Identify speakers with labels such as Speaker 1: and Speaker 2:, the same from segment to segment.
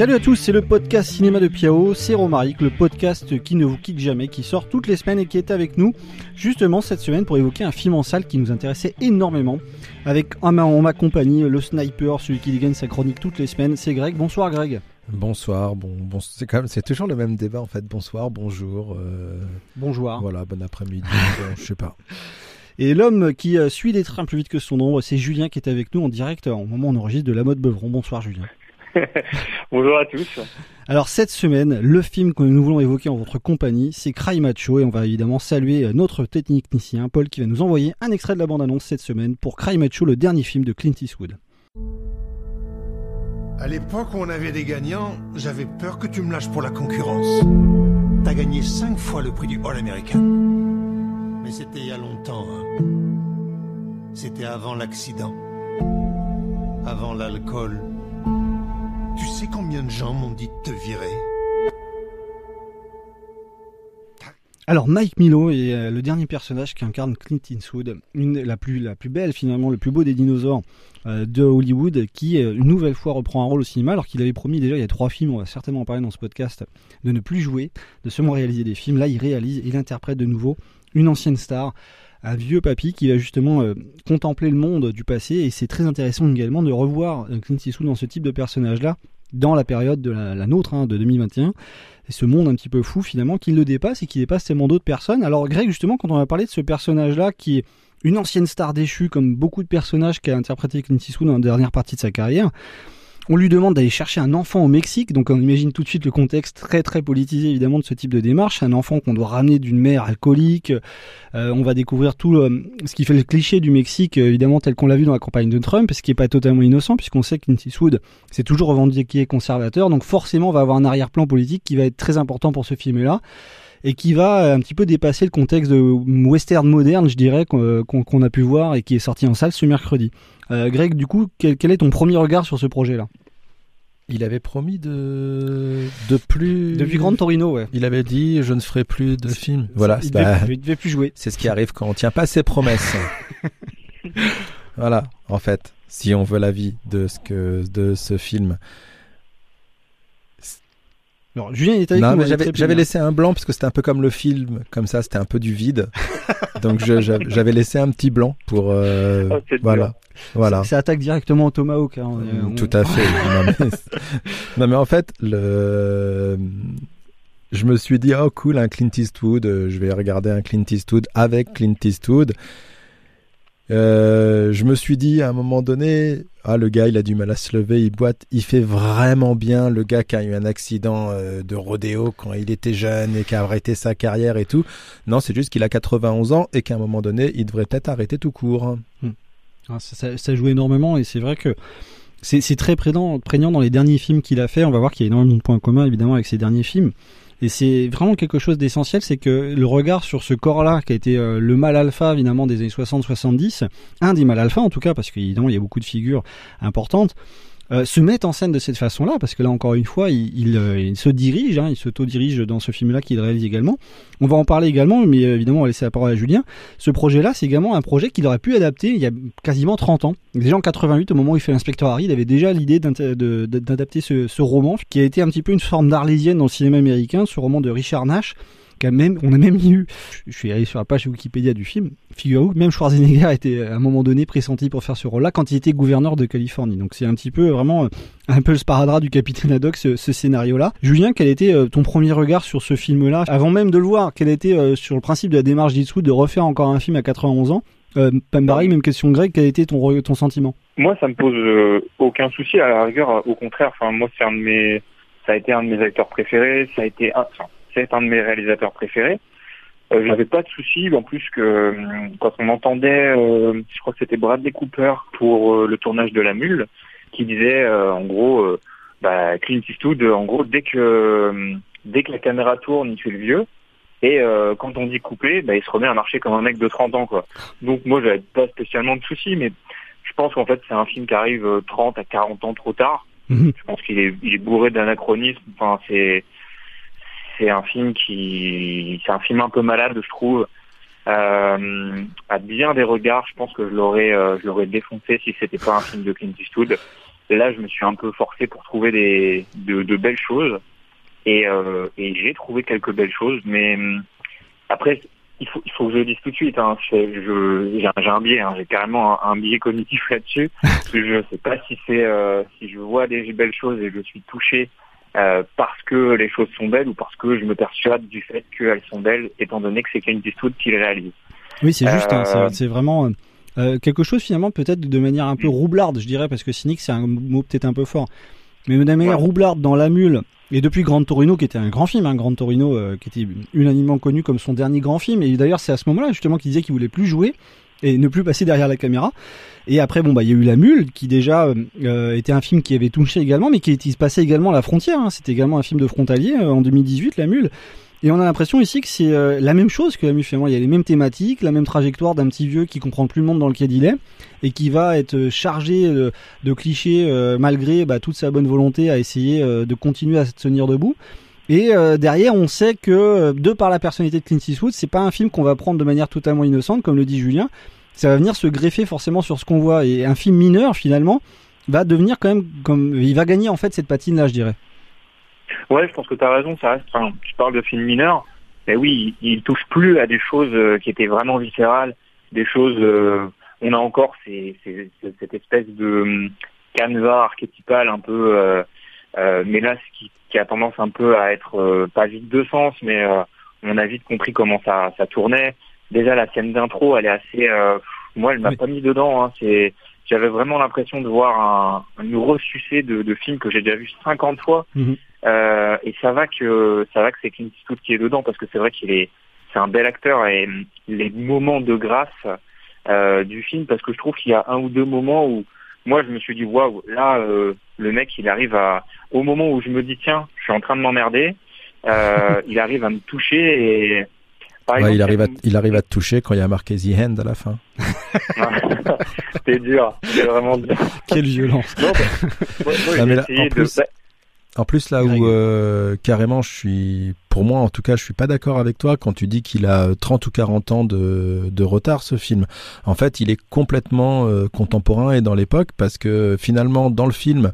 Speaker 1: Salut à tous, c'est le podcast Cinéma de Piao, c'est Romaric, le podcast qui ne vous quitte jamais, qui sort toutes les semaines et qui est avec nous justement cette semaine pour évoquer un film en salle qui nous intéressait énormément. Avec en ma, compagnie le sniper, celui qui dégaine sa chronique toutes les semaines, c'est Greg. Bonsoir Greg.
Speaker 2: Bonsoir, bon, bon c'est quand même, c'est toujours le même débat en fait. Bonsoir, bonjour. Euh,
Speaker 1: bonjour.
Speaker 2: Voilà, bon après-midi, je sais pas.
Speaker 1: Et l'homme qui euh, suit les trains plus vite que son ombre, c'est Julien qui est avec nous en direct au moment où on enregistre de la mode Beuvron. Bonsoir Julien.
Speaker 3: Bonjour à tous.
Speaker 1: Alors cette semaine, le film que nous voulons évoquer en votre compagnie, c'est Cry Macho et on va évidemment saluer notre technicien Paul qui va nous envoyer un extrait de la bande-annonce cette semaine pour Cry Macho, le dernier film de Clint Eastwood.
Speaker 4: À l'époque où on avait des gagnants, j'avais peur que tu me lâches pour la concurrence. T'as gagné cinq fois le prix du All American. Mais c'était il y a longtemps. Hein. C'était avant l'accident. Avant l'alcool sais combien de gens m'ont dit de te virer
Speaker 1: Alors Mike Milo est euh, le dernier personnage qui incarne Clint Eastwood, une, la, plus, la plus belle finalement, le plus beau des dinosaures euh, de Hollywood, qui euh, une nouvelle fois reprend un rôle au cinéma alors qu'il avait promis déjà il y a trois films, on va certainement en parler dans ce podcast, de ne plus jouer, de seulement réaliser des films. Là il réalise, il interprète de nouveau une ancienne star un vieux papy qui va justement contempler le monde du passé et c'est très intéressant également de revoir Clint Eastwood dans ce type de personnage là dans la période de la, nôtre, hein, de 2021, et ce monde un petit peu fou finalement qui le dépasse et qui dépasse tellement d'autres personnes. Alors Greg, justement, quand on va parler de ce personnage-là qui est une ancienne star déchue, comme beaucoup de personnages qu'a interprété Clint Eastwood dans la dernière partie de sa carrière, on lui demande d'aller chercher un enfant au Mexique, donc on imagine tout de suite le contexte très très politisé évidemment de ce type de démarche, un enfant qu'on doit ramener d'une mère alcoolique. Euh, on va découvrir tout euh, ce qui fait le cliché du Mexique, euh, évidemment tel qu'on l'a vu dans la campagne de Trump, ce qui n'est pas totalement innocent puisqu'on sait que Clint Eastwood c'est toujours revendiqué conservateur, donc forcément on va avoir un arrière-plan politique qui va être très important pour ce film-là et qui va un petit peu dépasser le contexte de western moderne, je dirais, qu'on a pu voir et qui est sorti en salle ce mercredi. Greg, du coup, quel, est ton premier regard sur ce projet-là?
Speaker 2: Il avait promis de de plus.
Speaker 1: Depuis Grand Torino, ouais.
Speaker 2: Il avait dit je ne ferai plus de films.
Speaker 1: Voilà. Il bah, devait, plus jouer.
Speaker 2: C'est ce qui arrive quand on tient pas ses promesses. voilà. En fait, si on veut l'avis de ce que de ce film.
Speaker 1: Alors, Julien est avec
Speaker 2: non, j'avais laissé un blanc parce que c'était un peu comme le film, comme ça, c'était un peu du vide. Donc j'avais laissé un petit blanc pour euh, oh, voilà. Voilà.
Speaker 1: Ça attaque directement au tomahawk. Hein.
Speaker 2: Tout à fait. non, mais... en fait, le... je me suis dit, oh cool, un Clint Eastwood, euh, je vais regarder un Clint Eastwood avec Clint Eastwood. Euh, je me suis dit à un moment donné, ah le gars il a du mal à se lever, il boite, il fait vraiment bien le gars qui a eu un accident euh, de rodéo quand il était jeune et qui a arrêté sa carrière et tout. Non, c'est juste qu'il a 91 ans et qu'à un moment donné, il devrait peut-être arrêter tout court. Hmm.
Speaker 1: Ah, ça, joue énormément et c'est vrai que c'est très prégnant, prégnant dans les derniers films qu'il a fait. On va voir qu'il y a énormément de points communs évidemment avec ses derniers films. Et c'est vraiment quelque chose d'essentiel, c'est que le regard sur ce corps-là, qui a été euh, le mal alpha évidemment des années 60-70, un des mal alpha en tout cas, parce qu'évidemment il y a beaucoup de figures importantes, euh, se mettent en scène de cette façon-là, parce que là encore une fois, il, euh, se dirige, hein, il s'auto-dirige dans ce film-là qu'il réalise également. On va en parler également, mais euh, évidemment on va laisser la parole à Julien. Ce projet-là, c'est également un projet qu'il aurait pu adapter il y a quasiment 30 ans. Déjà en 88, au moment où il fait l'inspecteur Harry, il avait déjà l'idée d'adapter ce, ce, roman, qui a été un petit peu une forme d'arlésienne dans le cinéma américain, ce roman de Richard Nash, même, on a même eu, je suis allé sur la page Wikipédia du film, figurez-vous même Schwarzenegger était à un moment donné pressenti pour faire ce rôle-là quand il était gouverneur de Californie. Donc c'est un petit peu vraiment un peu le sparadrap du capitaine Haddock ce, scénario-là. Julien, quel était euh, ton premier regard sur ce film-là? Avant même de le voir Quel était euh, sur le principe de la démarche d'Eastwood de refaire encore un film à 91 ans? Euh, même question Greg, quel était ton, ton sentiment?
Speaker 3: Moi, ça me pose euh, aucun souci. À la rigueur, au contraire, moi, c'est un de mes, ça a été un de mes acteurs préférés. Ça a été un, c'est un de mes réalisateurs préférés. Euh, J'avais pas de soucis, en plus que euh, quand on entendait, euh, je crois que c'était Bradley Cooper pour euh, le tournage de La Mule, qui disait en gros, bah, Clint Eastwood, en gros, dès que dès que la caméra tourne, il fait le vieux. Et quand on dit couper, bah, il se remet à marcher comme un mec de 30 ans, quoi. Donc moi, j'avais pas spécialement de soucis, mais je pense qu'en fait, c'est un film qui arrive 30 à 40 ans trop tard. Mhm. Je pense qu'il est, il est bourré d'anachronisme. Enfin, c'est c'est un film qui, c'est un film un peu malade, je trouve. Euh, à bien des regards, je pense que je l'aurais, euh, je l'aurais défoncé si c'était pas un film de Clint Eastwood. là, je me suis un peu forcé pour trouver des de, belles choses et, euh, et j'ai trouvé quelques belles choses, mais hum, après il faut, que je le dise tout de suite. Hein. J'ai, un biais, hein. j'ai carrément un, biais cognitif là-dessus. je ne sais pas si c'est si je vois des belles choses et je suis touché euh, parce que les choses sont belles ou parce que je me persuade du fait qu'elles sont belles, étant donné que c'est Clint Eastwood qui les réalise.
Speaker 1: Oui, c'est juste, hein, euh, c'est, vraiment euh, quelque chose finalement peut-être de manière un peu roublarde, je dirais, parce que cynique c'est un mot peut-être un peu fort, mais de manière roublarde dans la mule et depuis Grand Torino, qui était un grand film, hein, Grand Torino, euh, qui était unanimement connu comme son dernier grand film, et d'ailleurs c'est à ce moment-là justement qu'il disait qu'il voulait plus jouer et ne plus passer derrière la caméra. Et après, bon, bah, il y a eu La Mule, qui déjà euh, était un film qui avait touché également, mais qui, qui se passait également à la frontière. Hein. C'était également un film de frontalier euh, en 2018, La Mule. Et on a l'impression ici que c'est euh, la même chose que la mule finalement. Il y a les mêmes thématiques, la même trajectoire d'un petit vieux qui comprend plus le monde dans lequel il est et qui va être chargé de, clichés euh, malgré bah, toute sa bonne volonté à essayer euh, de continuer à se tenir debout. Et derrière, on sait que de par la personnalité de Clint Eastwood, c'est pas un film qu'on va prendre de manière totalement innocente, comme le dit Julien. Ça va venir se greffer forcément sur ce qu'on voit. Et un film mineur, finalement, va devenir quand même comme il va gagner en fait cette patine là, je dirais.
Speaker 3: Ouais, je pense que tu as raison, ça reste. Enfin, tu parles de films mineurs, mais oui, il, il, touche plus à des choses euh, qui étaient vraiment viscérales, des choses. Euh, on a encore ces, ces, cette espèce de hum, canevas archétypal un peu, euh, euh, mais là, ce qui, qui, a tendance un peu à être euh, pas vide de sens, mais on a vite compris comment ça, ça tournait. Déjà, la scène d'intro, elle est assez. moi, elle m'a pas mis dedans. Hein, c'est j'avais vraiment l'impression de voir un, une ressucée de, de films que j'ai déjà vu 50 fois. Mhm. Euh, et ça va que ça va que c'est Clint Eastwood qui est dedans parce que c'est vrai qu'il est c'est un bel acteur et les moments de grâce euh, du film parce que je trouve qu'il y a un ou deux moments où moi je me suis dit waouh là euh, le mec il arrive à au moment où je me dis tiens je suis en train de m'emmerder euh, il arrive à me toucher et
Speaker 2: ouais, il arrive à il arrive à te toucher quand il y a marqué The Hand à la fin.
Speaker 3: c'est dur, c'est vraiment dur.
Speaker 1: Quelle violence. Non,
Speaker 3: bah, moi, moi, en plus, de...
Speaker 2: En plus, là où euh, carrément je suis, pour moi en tout cas, je suis pas d'accord avec toi quand tu dis qu'il a 30 ou 40 ans de, de retard ce film. En fait, il est complètement euh, contemporain et dans l'époque parce que finalement dans le film,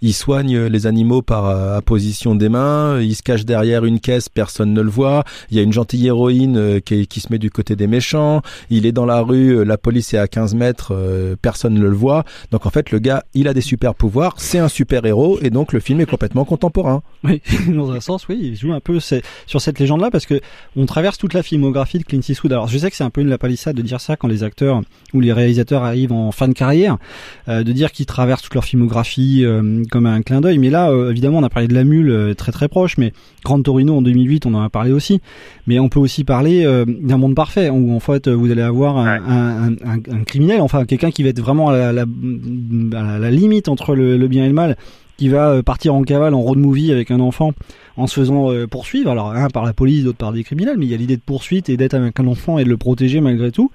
Speaker 2: il soigne les animaux par euh, apposition des mains, il se cache derrière une caisse, personne ne le voit. Il y a une gentille héroïne qui, qui se met du côté des méchants. Il est dans la rue, la police est à 15 mètres, personne ne le voit. Donc en fait, le gars, il a des super pouvoirs, c'est un super héros et donc le film est complètement contemporain.
Speaker 1: Oui, dans un sens, oui, il joue un peu sur cette légende-là parce que on traverse toute la filmographie de Clint Eastwood. Alors, je sais que c'est un peu une lapalissade de dire ça quand les acteurs ou les réalisateurs arrivent en fin de carrière, euh, de dire qu'ils traversent toute leur filmographie euh, comme un clin d'œil. Mais là, euh, évidemment, on a parlé de la mule très très proche, mais Grand Torino en 2008, on en a parlé aussi. Mais on peut aussi parler d'un monde parfait où en fait vous allez avoir un, criminel, enfin quelqu'un qui va être vraiment à la, la, limite entre le bien et le mal qui va euh, partir en cavale en road movie avec un enfant en se faisant euh, poursuivre. Alors un par la police, d'autres par des criminels, mais il y a l'idée de poursuite et d'être avec un enfant et de le protéger malgré tout.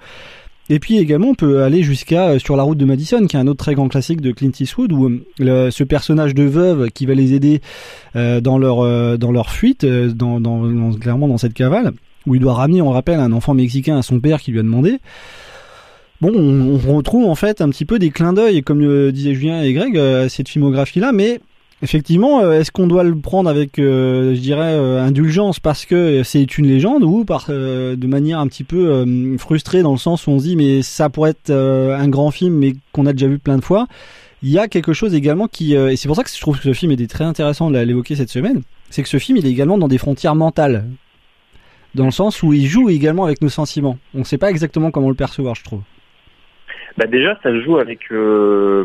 Speaker 1: Et puis également, on peut aller jusqu'à euh, Sur la route de Madison, qui est un autre très grand classique de Clint Eastwood, où ce personnage de veuve qui va les aider dans leur dans leur fuite, dans, dans, clairement dans cette cavale, où il doit ramener, on rappelle, un enfant mexicain à son père qui lui a demandé. Bon, on, retrouve en fait un petit peu des clins d'œil, comme le disaient Julien et Greg, euh, à cette filmographie-là, mais effectivement, euh, est-ce qu'on doit le prendre avec, euh, je dirais, indulgence parce que c'est une légende ou par de manière un petit peu frustrée dans le sens où on se dit mais ça pourrait être un grand film mais qu'on a déjà vu plein de fois. Il y a quelque chose également qui, et c'est pour ça que je trouve que ce film était très intéressant de l'évoquer cette semaine, c'est que ce film il est également dans des frontières mentales, dans le sens où il joue également avec nos sentiments. On ne sait pas exactement comment le percevoir, je trouve.
Speaker 3: Bah déjà, ça joue avec. Euh,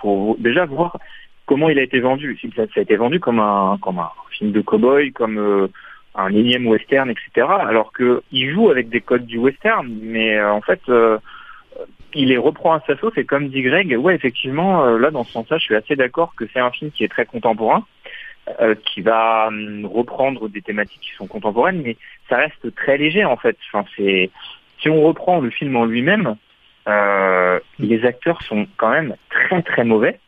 Speaker 3: faut déjà voir comment il a été vendu. Ça, a été vendu comme un comme un film de cow-boy, comme euh, un énième western, etc. Alors que il joue avec des codes du western, mais euh, en fait, euh, il les reprend à sa sauce. Et comme dit Greg, ouais, effectivement, là dans ce sens-là, je suis assez d'accord que c'est un film qui est très contemporain. qui va hum, reprendre des thématiques qui sont contemporaines, mais ça reste très léger en fait. Enfin, c'est si on reprend le film en lui-même, euh, les acteurs sont quand même très très mauvais.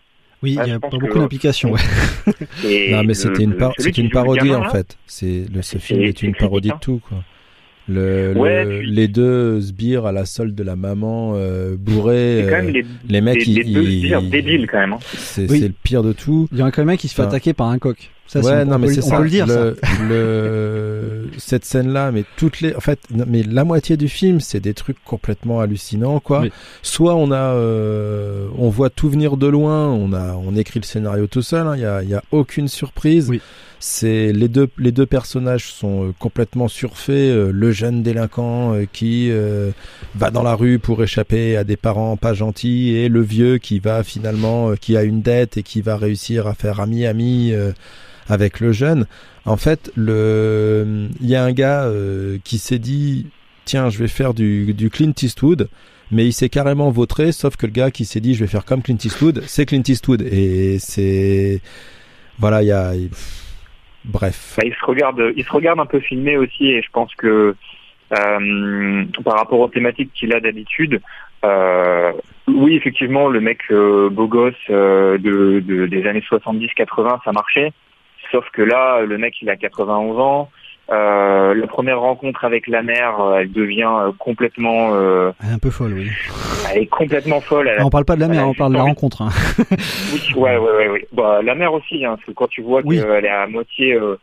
Speaker 1: Oui, il y a pas beaucoup d'implications.
Speaker 2: Ouais. non, mais c'était une, par... une parodie en fait. C'est le ce film est une parodie de tout quoi. Le,
Speaker 3: Ouais,
Speaker 2: le-
Speaker 3: puis-
Speaker 2: les deux sbires à la solde de la maman euh, bourrée.
Speaker 3: C'est quand
Speaker 2: euh,
Speaker 3: même les,
Speaker 2: les mecs,
Speaker 3: les, les
Speaker 2: ils-
Speaker 3: deux
Speaker 2: ils-
Speaker 3: sbires débiles quand même. hein.
Speaker 2: c'est
Speaker 1: Oui.
Speaker 2: le pire de tout.
Speaker 1: Il y a quand même un mec qui se fait
Speaker 2: Enfin,
Speaker 1: attaquer par un coq. Ça, c'est-
Speaker 2: ouais,
Speaker 1: on
Speaker 2: non, mais
Speaker 1: peut-
Speaker 2: c'est
Speaker 1: on
Speaker 2: ça.
Speaker 1: peut le dire, ça.
Speaker 2: le, le- cette scène-là, mais toutes les, en fait, non, mais la moitié du film, c'est des trucs complètement hallucinants, quoi.
Speaker 1: Oui.
Speaker 2: Soit on a, euh, on voit tout venir de loin, on a, on écrit le scénario tout seul, hein, il y a, il y a aucune surprise.
Speaker 1: Oui.
Speaker 2: C'est les deux, les deux personnages sont euh, complètement surfaits. euh, le jeune délinquant euh, qui euh, va dans la rue pour échapper à des parents pas gentils et le vieux qui va finalement, euh, qui a une dette et qui va réussir à faire ami ami euh, avec le jeune. En fait, le, il y a un gars qui s'est dit, tiens, je vais faire du, du Clint Eastwood. Mais il s'est carrément vautré, sauf que le gars qui s'est dit, je vais faire comme Clint Eastwood, c'est Clint Eastwood. Et c'est, voilà, il y a, bref.
Speaker 3: Bah, il se regarde, il se regarde un peu filmé aussi, et je pense que euh, par rapport aux thématiques qu'il a d'habitude, euh, oui, effectivement, le mec euh, beau gosse euh, de, de- des années 70-80, ça marchait. Sauf que là, le mec, il a 91 ans. Euh, la première rencontre avec la mère, euh, elle devient euh, complètement, euh,
Speaker 1: Elle est un peu folle, oui.
Speaker 3: elle est complètement folle. Elle
Speaker 1: on parle pas de la mère, on parle de la rencontre. hein.
Speaker 3: Oui, ouais, ouais, ouais, ouais. Bah, la mère aussi, hein, parce que quand tu vois
Speaker 1: Oui.
Speaker 3: qu'elle est à moitié, euh,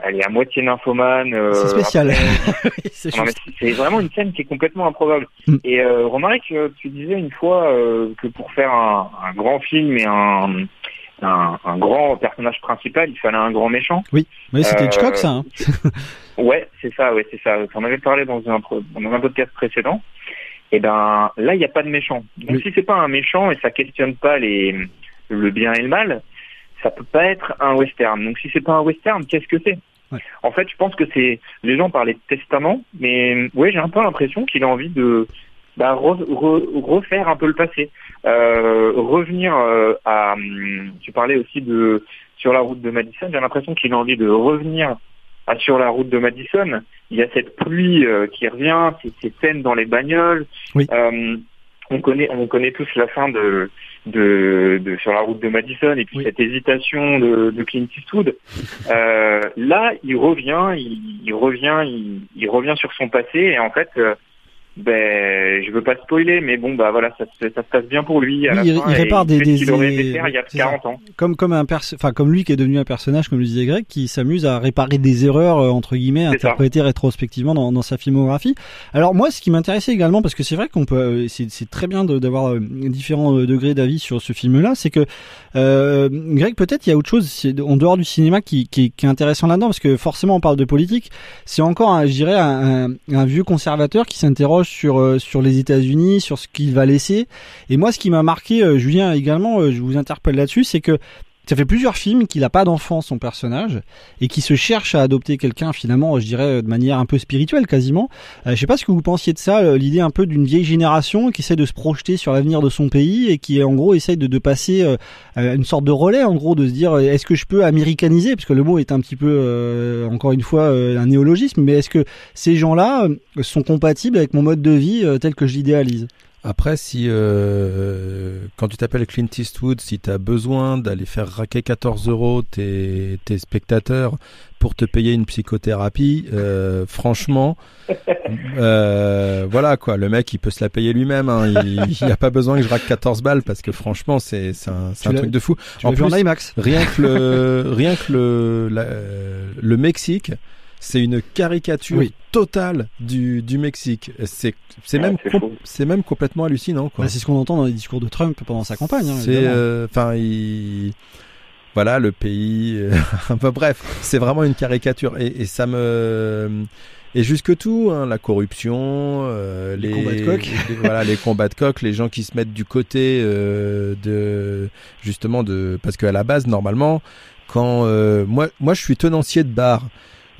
Speaker 3: elle est à moitié nymphomane. euh,
Speaker 1: C'est spécial. c'est
Speaker 3: vraiment une scène qui est complètement improbable.
Speaker 1: Mm.
Speaker 3: Et euh, Romaric, tu disais une fois euh, que pour faire un, un grand film et un, un, un grand personnage principal, il fallait un grand méchant.
Speaker 1: Mais c'était
Speaker 3: Euh,
Speaker 1: Hitchcock, ça. hein.
Speaker 3: Ouais, c'est ça, ouais, c'est ça. On avait parlé dans un, dans un podcast précédent. Et ben là, il n'y a pas de méchant. Donc
Speaker 1: Oui.
Speaker 3: si c'est pas un méchant et ça questionne pas les le bien et le mal, ça peut pas être un western. Donc si c'est pas un western, qu'est-ce que c'est?
Speaker 1: Ouais.
Speaker 3: En fait, je pense que c'est les gens parlaient de testament, mais ouais, j'ai un peu l'impression qu'il a envie de bah, re- re- refaire un peu le passé, Euh, revenir euh, à. hum, Tu parlais aussi de sur la route de Madison. J'ai l'impression qu'il a envie de revenir à sur la route de Madison. Il y a cette pluie euh, qui revient, ces, ces scènes dans les bagnoles.
Speaker 1: Oui.
Speaker 3: Euh, on connaît, on connaît tous la fin de, de, de sur la route de Madison et puis
Speaker 1: Oui.
Speaker 3: cette hésitation de, de Clint Eastwood. Euh, là, il revient, il, il revient, il, il revient sur son passé et en fait, euh, ben, je veux pas spoiler, mais bon, bah voilà, ça, se- ça se passe bien pour lui. À
Speaker 1: Oui,
Speaker 3: la
Speaker 1: il-
Speaker 3: fin,
Speaker 1: il
Speaker 3: et
Speaker 1: répare des-
Speaker 3: aurait faire il y a
Speaker 1: c'est ça.
Speaker 3: 40 ans.
Speaker 1: Comme comme un enfin comme lui qui est devenu un personnage, comme le disait Greg, qui s'amuse à réparer des erreurs euh, entre guillemets interprétées rétrospectivement dans, dans sa filmographie. Alors moi, ce qui m'intéressait également, parce que c'est vrai qu'on peut, euh, c'est très bien d'avoir euh, différents degrés d'avis sur ce film-là, c'est que euh, Greg, peut-être il y a autre chose en dehors du cinéma qui, qui, qui est intéressant là-dedans, parce que forcément on parle de politique. C'est encore, un- je dirais, un, un- un vieux conservateur qui s'interroge sur euh, sur les États-Unis, sur ce qu'il va laisser. Et moi, ce qui m'a marqué, euh, Julien également, euh, je vous interpelle là-dessus, c'est que ça fait plusieurs films qu'il n'a pas d'enfant, son personnage, et qui se cherche à adopter quelqu'un, finalement, je dirais, de manière un peu spirituelle, quasiment. Euh, je sais pas ce que vous pensiez de ça, euh, l'idée un peu d'une vieille génération qui essaie de se projeter sur l'avenir de son pays et qui, en gros, essaye de, passer euh, une sorte de relais, en gros, de se dire, euh, est-ce que je peux américaniser, parce que le mot est un petit peu, encore une fois, un néologisme, mais est-ce que ces gens-là euh, sont compatibles avec mon mode de vie tel que je l'idéalise?
Speaker 2: Après, si euh, quand tu t'appelles Clint Eastwood, si tu as besoin d'aller faire raquer 14 euros tes, tes spectateurs pour te payer une psychothérapie, euh, franchement, euh, voilà quoi, le mec il peut se la payer lui-même. Hein, il n'y a pas besoin que je raque 14 balles parce que franchement c'est un, un truc de fou.
Speaker 1: Tu
Speaker 2: En
Speaker 1: vu en
Speaker 2: plus,
Speaker 1: IMAX
Speaker 2: Rien que le, rien que le, la- le Mexique, c'est une caricature
Speaker 1: Oui.
Speaker 2: totale du, du Mexique. C'est, c'est
Speaker 3: Ouais,
Speaker 2: même,
Speaker 3: c'est
Speaker 2: même complètement hallucinant, quoi.
Speaker 1: Bah, c'est ce qu'on entend dans les discours de Trump pendant sa campagne. hein,
Speaker 2: c'est, euh, enfin, il, voilà, le pays. euh, enfin, bref, c'est vraiment une caricature et, et ça me. Et jusque tout, hein, la corruption, euh,
Speaker 1: Les
Speaker 2: les,
Speaker 1: combats de coq.
Speaker 2: les- voilà, les combats de coq, les gens qui se mettent du côté euh, de justement de parce qu'à la base normalement, quand euh, moi moi je suis tenancier de bar,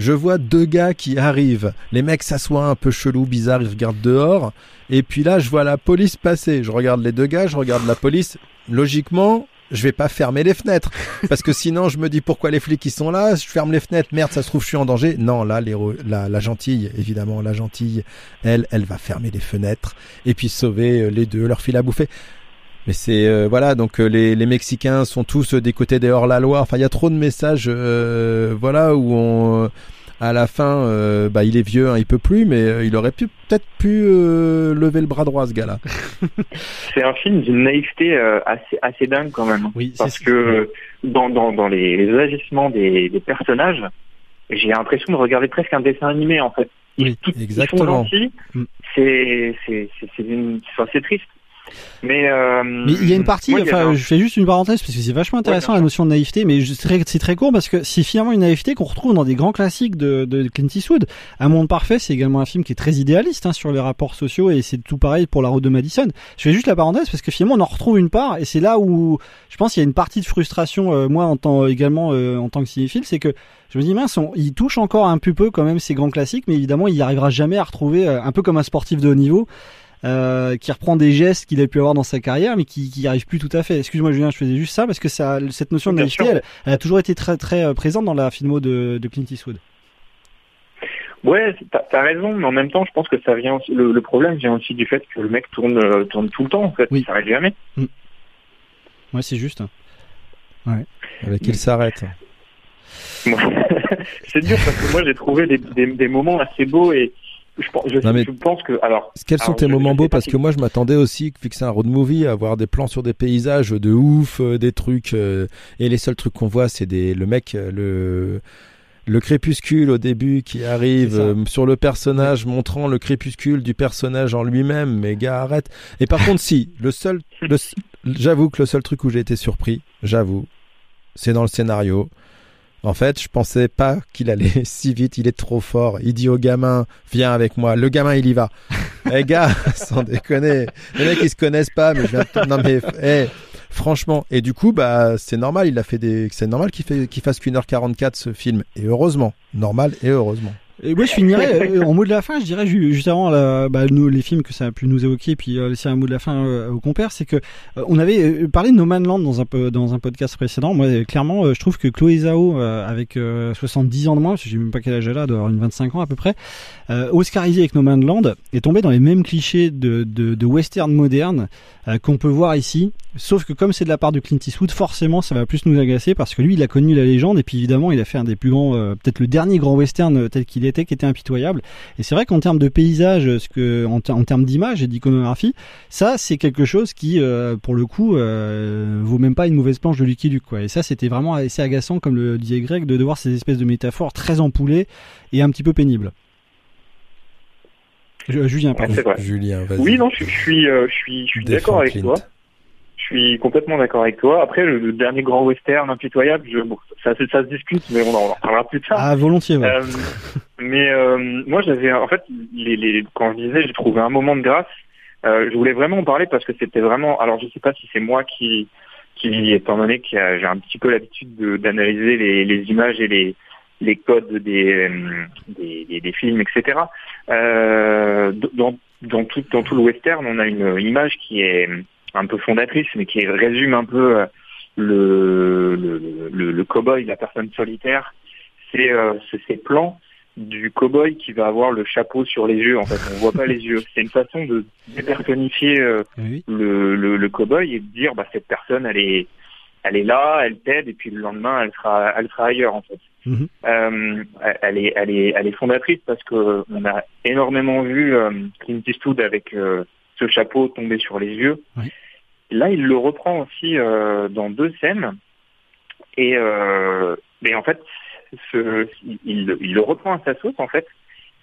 Speaker 2: je vois deux gars qui arrivent, les mecs s'assoient un peu chelou, bizarre, ils regardent dehors, et puis là je vois la police passer, je regarde les deux gars, je regarde la police, logiquement je vais pas fermer les fenêtres. Parce que sinon je me dis pourquoi les flics ils sont là? Je ferme les fenêtres. Merde ça se trouve je suis en danger. Non là la, la gentille évidemment la gentille elle elle va fermer les fenêtres et puis sauver euh, les deux leur fil à bouffer mais c'est euh, voilà donc euh, les, les Mexicains sont tous euh, des côtés des hors la loi enfin il y a trop de messages euh, voilà où on à la fin, euh, bah, il est vieux, hein, il peut plus, mais euh, il aurait pu peut-être pu euh, lever le bras droit, ce gars-là.
Speaker 3: c'est un film d'une naïveté assez, assez dingue quand même.
Speaker 1: Oui,
Speaker 3: parce que dans, dans, dans les, les agissements des, des personnages, j'ai l'impression de regarder presque un dessin animé en fait.
Speaker 2: Oui, tout, exactement.
Speaker 3: Mm. C'est c'est c'est triste. Mais, euh,
Speaker 1: mais il y a une partie, enfin, je fais juste une parenthèse parce que c'est vachement intéressant la notion de naïveté, mais c'est très, court parce que c'est finalement une naïveté qu'on retrouve dans des grands classiques de, de Clint Eastwood. Un monde parfait, c'est également un film qui est très idéaliste hein, sur les rapports sociaux et c'est tout pareil pour La Route de Madison. Je fais juste la parenthèse parce que finalement on en retrouve une part et c'est là où je pense qu'il y a une partie de frustration, euh, moi en tant également euh, en tant que cinéphile, c'est que je me dis mince, il touche encore un peu peu quand même ces grands classiques, mais évidemment il n'y arrivera jamais à retrouver euh, un peu comme un sportif de haut niveau. Euh, qui reprend des gestes qu'il a pu avoir dans sa carrière, mais qui n'y arrive plus tout à fait. Excuse-moi Julien, je faisais juste ça parce que ça, cette notion de naïveté, elle, a toujours été très très euh, présente dans la filmo de, de Clint Eastwood.
Speaker 3: Ouais, t'as as raison, mais en même temps, je pense que ça vient aussi, le, problème vient aussi du fait que le mec tourne euh, tourne tout le temps en fait, oui. il s'arrête jamais. Mm.
Speaker 1: Ouais, c'est juste.
Speaker 2: Ouais. Avec il s'arrête.
Speaker 3: c'est dur parce que moi j'ai trouvé des, des, des, moments assez beaux et je, pense que alors.
Speaker 2: Quels sont tes moments beaux Parce que moi, je m'attendais aussi, vu que c'est un road movie, à avoir des plans sur des paysages de ouf, euh, des trucs. Euh, et les seuls trucs qu'on voit, c'est des le mec, euh, le le crépuscule au début qui arrive sur le personnage, montrant le crépuscule du personnage en lui-même. Mais gars, arrête. Et par contre, si le seul, j'avoue que le seul truc où j'ai été surpris, j'avoue, c'est dans le scénario. En fait, je pensais pas qu'il allait si vite. Il est trop fort. Il dit au gamin, viens avec moi. Le gamin, il y va. Eh gars, sans déconner. Les mecs, ils se connaissent pas, mais je viens. Non mais, eh, franchement. Et du coup, bah, c'est normal. Il a fait des. C'est normal qu'il fait qu'il fasse qu'une heure 44 ce film. Et heureusement, normal et heureusement.
Speaker 1: Et moi, je finirais euh, en mot de la fin. Je dirais juste avant la, bah, nous, les films que ça a pu nous évoquer, puis euh, laisser un mot de la fin euh, au compère, c'est que on avait parlé de No Man's Land dans un dans un podcast précédent. Moi, clairement, je trouve que Chloé Zhao, avec 70 ans de moins, je sais même pas quel âge elle a, doit avoir une 25 ans à peu près, Oscarisé avec No Man's Land, est tombé dans les mêmes clichés de de, de western moderne qu'on peut voir ici. Sauf que comme c'est de la part de Clint Eastwood, forcément, ça va plus nous agacer parce que lui, il a connu la légende et puis évidemment, il a fait un des plus grands, peut-être le dernier grand western tel qu'il est était qui était impitoyable. Et c'est vrai qu'en termes de paysage, ce que, en, termes d'image et d'iconographie, ça c'est quelque chose qui, euh, pour le coup, euh, vaut même pas une mauvaise planche de Lucky Luke. Quoi. Et ça c'était vraiment assez agaçant, comme le disait Greg, de, devoir ces espèces de métaphores très empoulées et un petit peu pénibles. Julien, pardon.
Speaker 2: Julien,
Speaker 3: Oui, non, je, suis, je suis, je suis d'accord avec toi. Je suis complètement d'accord avec toi. Après, le, dernier grand western impitoyable, je, ça, ça, se discute, mais on en, reparlera plus tard.
Speaker 1: Ah, volontiers. Ouais. Euh,
Speaker 3: mais euh, moi, j'avais, en fait, les, les, quand je disais, j'ai trouvé un moment de grâce. Euh, je voulais vraiment en parler parce que c'était vraiment. Alors, je sais pas si c'est moi qui, qui, étant donné que j'ai un petit peu l'habitude d'analyser les, les images et les, les codes des, des, des, films, etc. Euh, dans, dans, tout, dans tout le western, on a une image qui est un peu fondatrice, mais qui résume un peu euh, le, le, le, cow-boy, la personne solitaire. C'est euh, ces plans du cow-boy qui va avoir le chapeau sur les yeux. En fait, on voit pas les yeux. C'est une façon de dépersonnifier euh, le, le, le cow-boy et de dire, bah cette personne, elle est, elle est là, elle t'aide, et puis le lendemain, elle sera, elle sera ailleurs en fait. Mhm. euh, elle est, elle est, elle est fondatrice parce que on a énormément vu euh, Clint Eastwood avec ce chapeau tomber sur les yeux. Là, il le reprend aussi euh, dans deux scènes. Et, euh, en fait, ce, il, le reprend à sa sauce, en fait.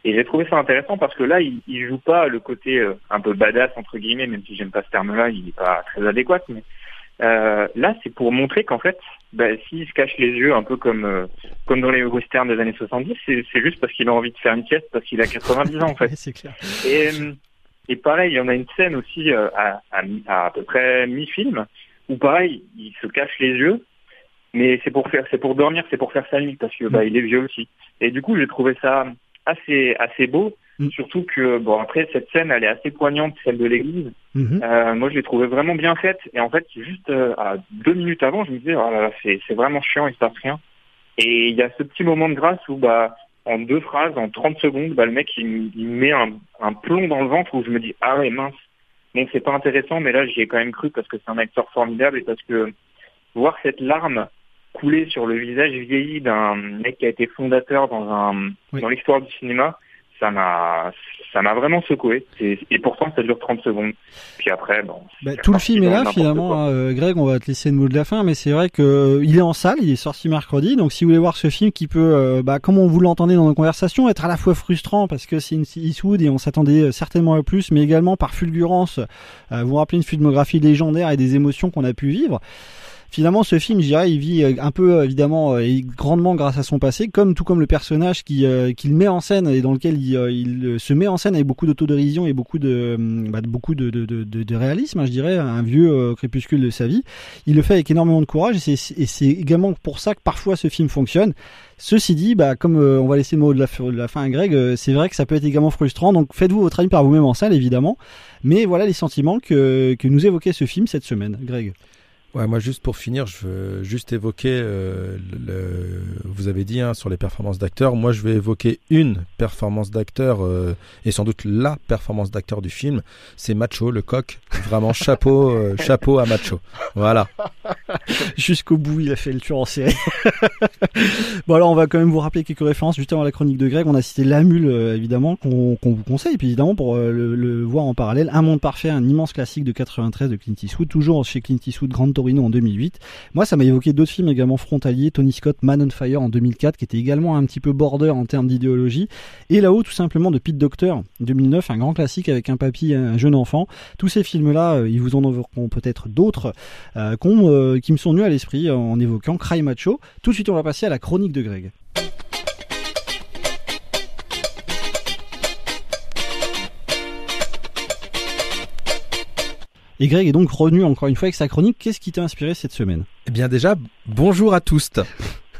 Speaker 3: Et j'ai trouvé ça intéressant parce que là, il, il joue pas le côté euh, un peu badass, entre guillemets, même si j'aime pas ce terme-là, il est pas très adéquat. Mais là, c'est pour montrer qu'en fait, bah, s'il se cache les yeux un peu comme comme dans les westerns des années 70, c'est juste parce qu'il a envie de faire une pièce parce qu'il a 90 ans en fait.
Speaker 1: c'est clair.
Speaker 3: Et, et pareil, il y en a une scène aussi euh, à, à, à, peu près mi-film où pareil, il se cache les yeux, mais c'est pour faire, c'est pour dormir, c'est pour faire sa nuit parce que bah il est vieux aussi. Et du coup, j'ai trouvé ça assez assez beau, mm. surtout que bon après cette scène, elle est assez poignante, celle de l'église. Mm-hmm. Euh, moi, je l'ai trouvée vraiment bien faite. Et en fait, juste euh, à deux minutes avant, je me disais, oh là là, c'est c'est vraiment chiant, il se passe rien. Et il y a ce petit moment de grâce où bah en deux phrases, en 30 secondes, bah, le mec il, il met un, un, plomb dans le ventre où je me dis ah ouais mince, bon c'est pas intéressant, mais là j'y ai quand même cru parce que c'est un acteur formidable et parce que voir cette larme coulé sur le visage vieilli d'un mec qui a été fondateur dans un
Speaker 1: Oui.
Speaker 3: dans l'histoire du cinéma, ça m'a ça m'a vraiment secoué. Et, et pourtant, ça dure 30 secondes. Puis après, bon.
Speaker 1: Bah, tout le film est là finalement. hein. Euh, Greg, on va te laisser le mot de la fin, mais c'est vrai que euh, il est en salle, il est sorti mercredi. Donc si vous voulez voir ce film qui peut, euh, bah, comme on vous l'entendait dans nos conversations, être à la fois frustrant parce que c'est une Eastwood et on s'attendait euh, certainement à plus, mais également par fulgurance, euh, vous rappelez une filmographie légendaire et des émotions qu'on a pu vivre. Finalement, ce film, je dirais, il vit euh, un peu euh, évidemment euh, et grandement grâce à son passé, comme tout comme le personnage qui euh, qu'il met en scène et dans lequel il, se met en scène avec beaucoup d'autodérision et beaucoup de, bah, beaucoup de, de, de, réalisme, hein, je dirais, un vieux crépuscule de sa vie. Il le fait avec énormément de courage et c'est également pour ça que parfois ce film fonctionne. Ceci dit, bah, comme on va laisser le mot de la, fin à Greg, c'est vrai que ça peut être également frustrant. Donc faites-vous votre avis par vous-même en salle, évidemment. Mais voilà les sentiments que, que nous évoquait ce film cette semaine, Greg.
Speaker 2: Ouais, moi juste pour finir, je veux juste évoquer, euh, le, vous avez dit hein, sur les performances d'acteurs, moi je vais évoquer une performance d'acteur euh, et sans doute la performance d'acteur du film, c'est Macho, le coq, vraiment chapeau, euh, chapeau à Macho. Voilà.
Speaker 1: Jusqu'au bout, il a fait le tueur en série. bon, alors on va quand même vous rappeler quelques références. Juste avant la chronique de Greg, on a cité La Mule, évidemment, qu'on vous conseille, et puis évidemment pour le, le voir en parallèle. Un monde parfait, un immense classique de 93 de Clint Eastwood, toujours chez Clint Eastwood, Grand Torino en 2008. Moi, ça m'a évoqué d'autres films également frontaliers. Tony Scott, Man on Fire en 2004, qui était également un petit peu border en termes d'idéologie. Et là-haut, tout simplement, de Pete Docter, 2009, un grand classique avec un papy un jeune enfant. Tous ces films-là, euh, ils vous en évoqueront peut-être d'autres euh, euh, qui me sont venus à l'esprit en évoquant Cry Macho. Tout de suite, on va passer à la chronique de Greg. Et Greg est donc revenu encore une fois avec sa chronique. Qu'est-ce qui t'a inspiré cette semaine?
Speaker 2: Eh bien déjà, bonjour à tous.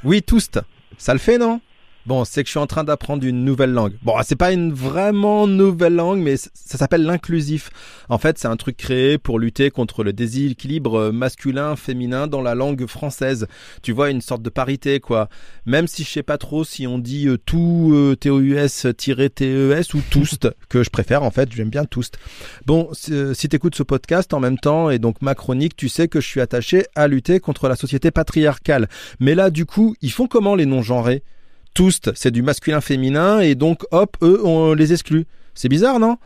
Speaker 2: Oui, tous. Ça le fait, non? Bon, c'est que je suis en train d'apprendre une nouvelle langue. Bon, c'est pas une vraiment nouvelle langue, mais ça s'appelle l'inclusif. En fait, c'est un truc créé pour lutter contre le déséquilibre masculin-féminin dans la langue française. Tu vois, une sorte de parité, quoi. Même si je sais pas trop si on dit euh, tout euh, T-O-U-S-T-E-S ou toust, que je préfère, en fait, j'aime bien toust. Bon, si, euh, si t'écoutes ce podcast en même temps, et donc ma chronique, tu sais que je suis attaché à lutter contre la société patriarcale. Mais là, du coup, ils font comment les non-genrés? Tous, c'est du masculin-féminin, et donc, hop, eux, on les exclut. C'est bizarre, non?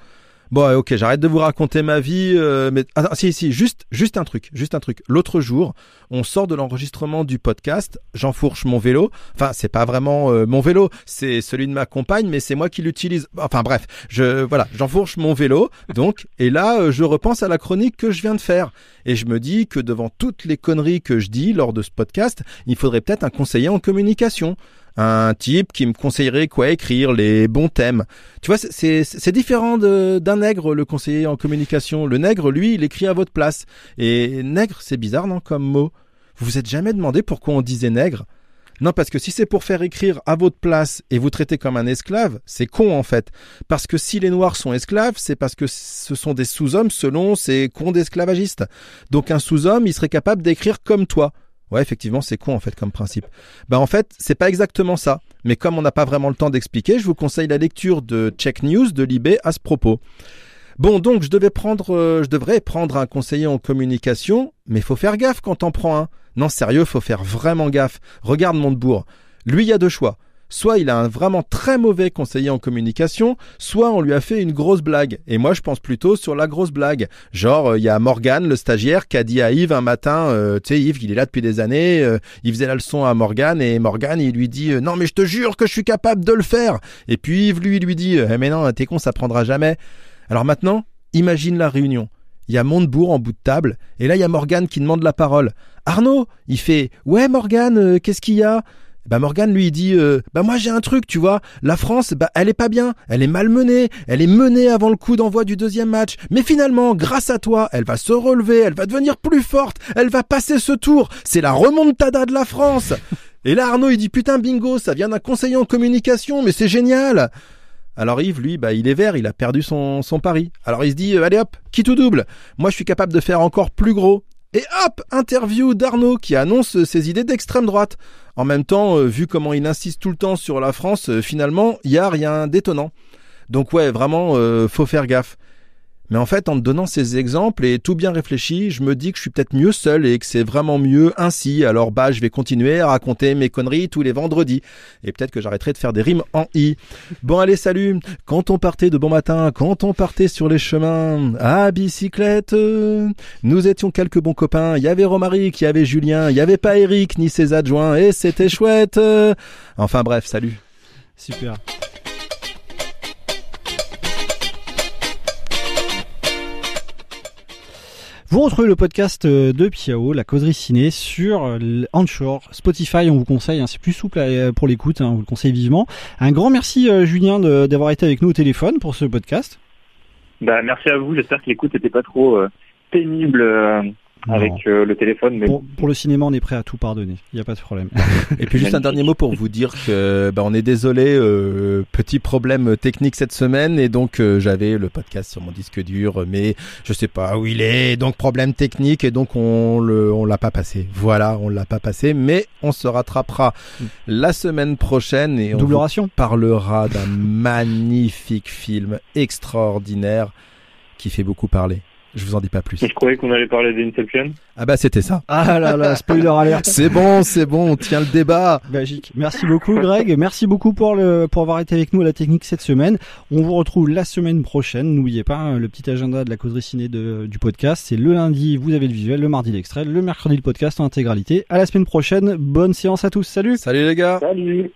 Speaker 2: Bon, ok, j'arrête de vous raconter ma vie, euh, mais ah, si, si, juste, juste un truc, juste un truc. L'autre jour, on sort de l'enregistrement du podcast, j'enfourche mon vélo. Enfin, c'est pas vraiment euh, mon vélo, c'est celui de ma compagne, mais c'est moi qui l'utilise. Enfin bref, je voilà, j'enfourche mon vélo, donc, et là, euh, je repense à la chronique que je viens de faire, et je me dis que devant toutes les conneries que je dis lors de ce podcast, il faudrait peut-être un conseiller en communication. Un type qui me conseillerait quoi écrire, les bons thèmes. Tu vois, c'est- différent d'un nègre, le conseiller en communication. Le nègre, lui, il écrit à votre place. Et nègre, c'est bizarre, non, comme mot? Vous vous êtes jamais demandé pourquoi on disait nègre? Non, parce que si c'est pour faire écrire à votre place et vous traiter comme un esclave, c'est con en fait. Parce que si les noirs sont esclaves, c'est parce que ce sont des sous-hommes selon ces cons d'esclavagistes. Donc un sous-homme, il serait capable d'écrire comme toi. Ouais, effectivement, c'est con en fait comme principe. Bah en fait, c'est pas exactement ça. Mais comme on n'a pas vraiment le temps d'expliquer, je vous conseille la lecture de Check News de Libé à ce propos. Bon, donc je devais prendre, euh, je devrais prendre un conseiller en communication, mais faut faire gaffe quand on prend un. Non, sérieux, faut faire vraiment gaffe. Regarde Montebourg. Lui, il y a deux choix. Soit il a un vraiment très mauvais conseiller en communication, soit on lui a fait une grosse blague. Et moi, je pense plutôt sur la grosse blague. Genre, euh, il y a Morgan, le stagiaire, qui a dit à Yves un matin, euh, tu sais, Yves, il est là depuis des années, euh, il faisait la leçon à Morgan, et Morgan, il lui dit, non, mais je te jure que je suis capable de le faire. Et puis Yves, lui, lui dit, eh, mais non, t'es con, ça prendra jamais. Alors maintenant, imagine la réunion. Il y a Montebourg en bout de table, et là il y a Morgane qui demande la parole. Arnaud, il fait Ouais Morgane, euh, qu'est-ce qu'il y a? Bah Morgane lui il dit euh, bah moi j'ai un truc tu vois. La France bah elle est pas bien. Elle est mal menée elle est menée avant le coup d'envoi du deuxième match. Mais finalement grâce à toi elle va se relever. Elle va devenir plus forte. Elle va passer ce tour. C'est la remontada de la France. Et là Arnaud il dit putain bingo ça vient d'un conseiller en communication mais c'est génial. Alors Yves, lui, bah, il est vert, il a perdu son, son pari. Alors il se dit, euh, allez hop, qui tout double. Moi, je suis capable de faire encore plus gros. Et hop, interview d'Arnaud qui annonce ses idées d'extrême droite. En même temps, euh, vu comment il insiste tout le temps sur la France, euh, finalement, il y a rien d'étonnant. Donc ouais, vraiment, euh, faut faire gaffe. Mais en fait, en te donnant ces exemples et tout bien réfléchi, je me dis que je suis peut-être mieux seul et que c'est vraiment mieux ainsi. Alors bah, je vais continuer à raconter mes conneries tous les vendredis. Et peut-être que j'arrêterai de faire des rimes en i. Bon allez, salut Quand on partait de bon matin, quand on partait sur les chemins à bicyclette, nous étions quelques bons copains. Il y avait Romaric, il y avait Julien, il y avait pas Eric ni ses adjoints et c'était chouette. Enfin bref, salut.
Speaker 1: Super. Vous retrouvez le podcast euh, de Piao, la causerie ciné, sur euh, Anchor, Spotify, on vous conseille, hein, c'est plus souple euh, pour l'écoute, hein, on vous le conseille vivement. Un grand merci Julien d'avoir été avec nous au téléphone pour ce podcast.
Speaker 3: Bah, merci à vous, j'espère que l'écoute n'était pas trop pénible avec euh, le téléphone. Mais
Speaker 1: pour, le cinéma, on est prêt à tout pardonner. Il n'y a pas de problème.
Speaker 2: Et puis juste un dernier mot pour vous dire que bah, on est désolé, euh, petit problème technique cette semaine et donc euh, j'avais le podcast sur mon disque dur, mais je sais pas où il est. Donc problème technique et donc on le on l'a pas passé. Voilà, on l'a pas passé, mais on se rattrapera mm. la semaine prochaine et
Speaker 1: Double
Speaker 2: on parlera d'un magnifique film extraordinaire qui fait beaucoup parler. Je vous en dis pas plus.
Speaker 3: Je croyais qu'on allait parler d'Inception.
Speaker 2: Ah bah c'était ça.
Speaker 1: Ah là là, spoiler alert.
Speaker 2: c'est bon, c'est bon, on tient le débat.
Speaker 1: Magique. Merci beaucoup Greg, merci beaucoup pour le pour avoir été avec nous à la technique cette semaine. On vous retrouve la semaine prochaine. N'oubliez pas hein, le petit agenda de la causerie ciné de, du podcast, c'est le lundi, vous avez le visuel, le mardi l'extrait, le mercredi le podcast en intégralité. À la semaine prochaine. Bonne séance à tous. Salut.
Speaker 2: Salut les gars.
Speaker 3: Salut.